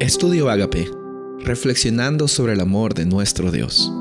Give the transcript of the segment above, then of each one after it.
Estudio Agape, reflexionando sobre el amor de nuestro Dios.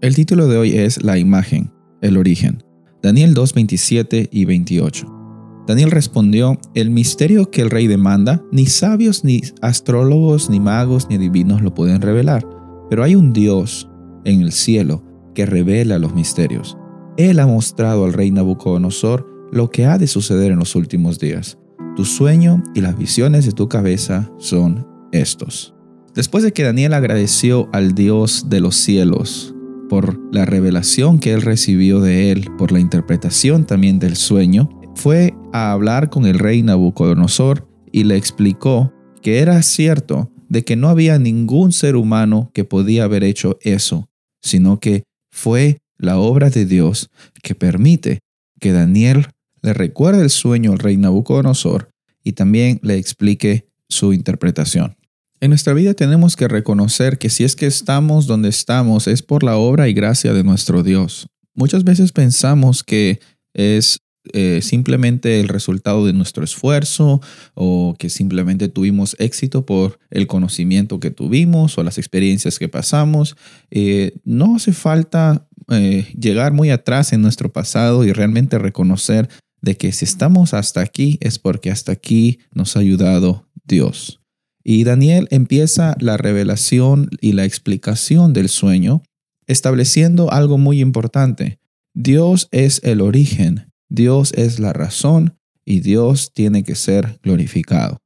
El título de hoy es La imagen, el origen. Daniel 2, 27 y 28. Daniel respondió, el misterio que el rey demanda, ni sabios, ni astrólogos, ni magos, ni divinos lo pueden revelar, pero hay un Dios en el cielo que revela los misterios. Él ha mostrado al rey Nabucodonosor lo que ha de suceder en los últimos días. Tu sueño y las visiones de tu cabeza son estos. Después de que Daniel agradeció al Dios de los cielos por la revelación que él recibió de él, por la interpretación también del sueño, fue a hablar con el rey Nabucodonosor y le explicó que era cierto de que no había ningún ser humano que podía haber hecho eso, sino que fue la obra de Dios que permite que Daniel le recuerde el sueño al rey Nabucodonosor y también le explique su interpretación. En nuestra vida tenemos que reconocer que si es que estamos donde estamos es por la obra y gracia de nuestro Dios. Muchas veces pensamos que es eh, simplemente el resultado de nuestro esfuerzo o que simplemente tuvimos éxito por el conocimiento que tuvimos o las experiencias que pasamos. Eh, no hace falta eh, llegar muy atrás en nuestro pasado y realmente reconocer de que si estamos hasta aquí es porque hasta aquí nos ha ayudado Dios. Y Daniel empieza la revelación y la explicación del sueño estableciendo algo muy importante. Dios es el origen, Dios es la razón y Dios tiene que ser glorificado.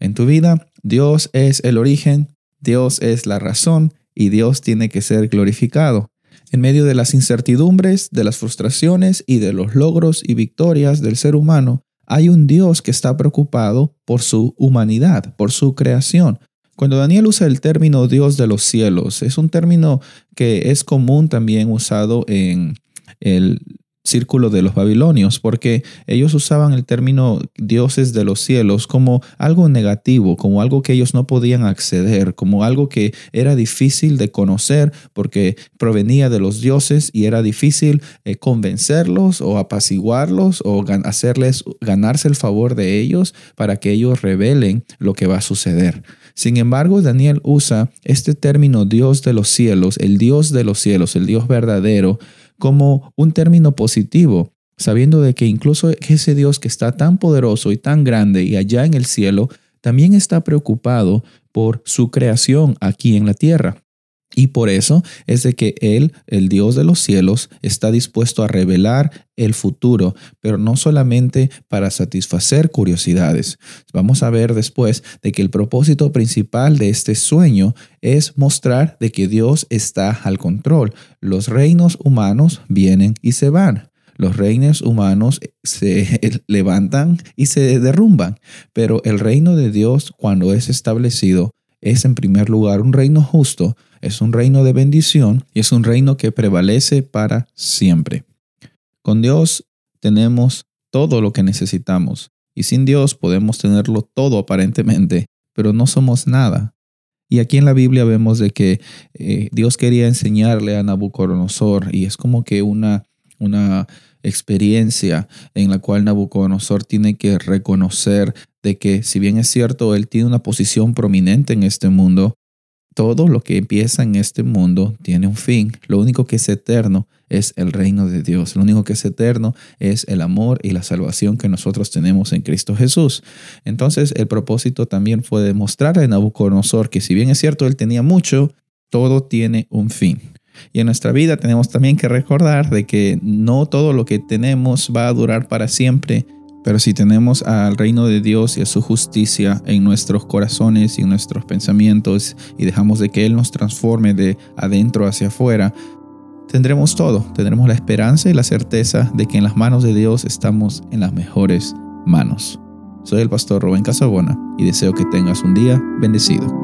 En tu vida, Dios es el origen, Dios es la razón y Dios tiene que ser glorificado. En medio de las incertidumbres, de las frustraciones y de los logros y victorias del ser humano, hay un Dios que está preocupado por su humanidad, por su creación. Cuando Daniel usa el término Dios de los cielos, es un término que es común también usado en el círculo de los babilonios, porque ellos usaban el término dioses de los cielos como algo negativo, como algo que ellos no podían acceder, como algo que era difícil de conocer porque provenía de los dioses y era difícil eh, convencerlos o apaciguarlos o hacerles ganarse el favor de ellos para que ellos revelen lo que va a suceder. Sin embargo, Daniel usa este término Dios de los cielos, el Dios de los cielos, el Dios verdadero, como un término positivo, sabiendo de que incluso ese Dios que está tan poderoso y tan grande y allá en el cielo, también está preocupado por su creación aquí en la tierra. Y por eso es de que Él, el Dios de los cielos, está dispuesto a revelar el futuro, pero no solamente para satisfacer curiosidades. Vamos a ver después de que el propósito principal de este sueño es mostrar de que Dios está al control. Los reinos humanos vienen y se van. Los reinos humanos se levantan y se derrumban, pero el reino de Dios cuando es establecido es en primer lugar un reino justo, es un reino de bendición y es un reino que prevalece para siempre. Con Dios tenemos todo lo que necesitamos y sin Dios podemos tenerlo todo aparentemente, pero no somos nada. Y aquí en la Biblia vemos de que eh, Dios quería enseñarle a Nabucodonosor y es como que una, una experiencia en la cual Nabucodonosor tiene que reconocer de que si bien es cierto, él tiene una posición prominente en este mundo, todo lo que empieza en este mundo tiene un fin. Lo único que es eterno es el reino de Dios. Lo único que es eterno es el amor y la salvación que nosotros tenemos en Cristo Jesús. Entonces el propósito también fue demostrarle a Nabucodonosor que si bien es cierto, él tenía mucho, todo tiene un fin. Y en nuestra vida tenemos también que recordar de que no todo lo que tenemos va a durar para siempre, pero si tenemos al reino de Dios y a su justicia en nuestros corazones y en nuestros pensamientos y dejamos de que Él nos transforme de adentro hacia afuera, tendremos todo, tendremos la esperanza y la certeza de que en las manos de Dios estamos en las mejores manos. Soy el pastor Rubén Casabona y deseo que tengas un día bendecido.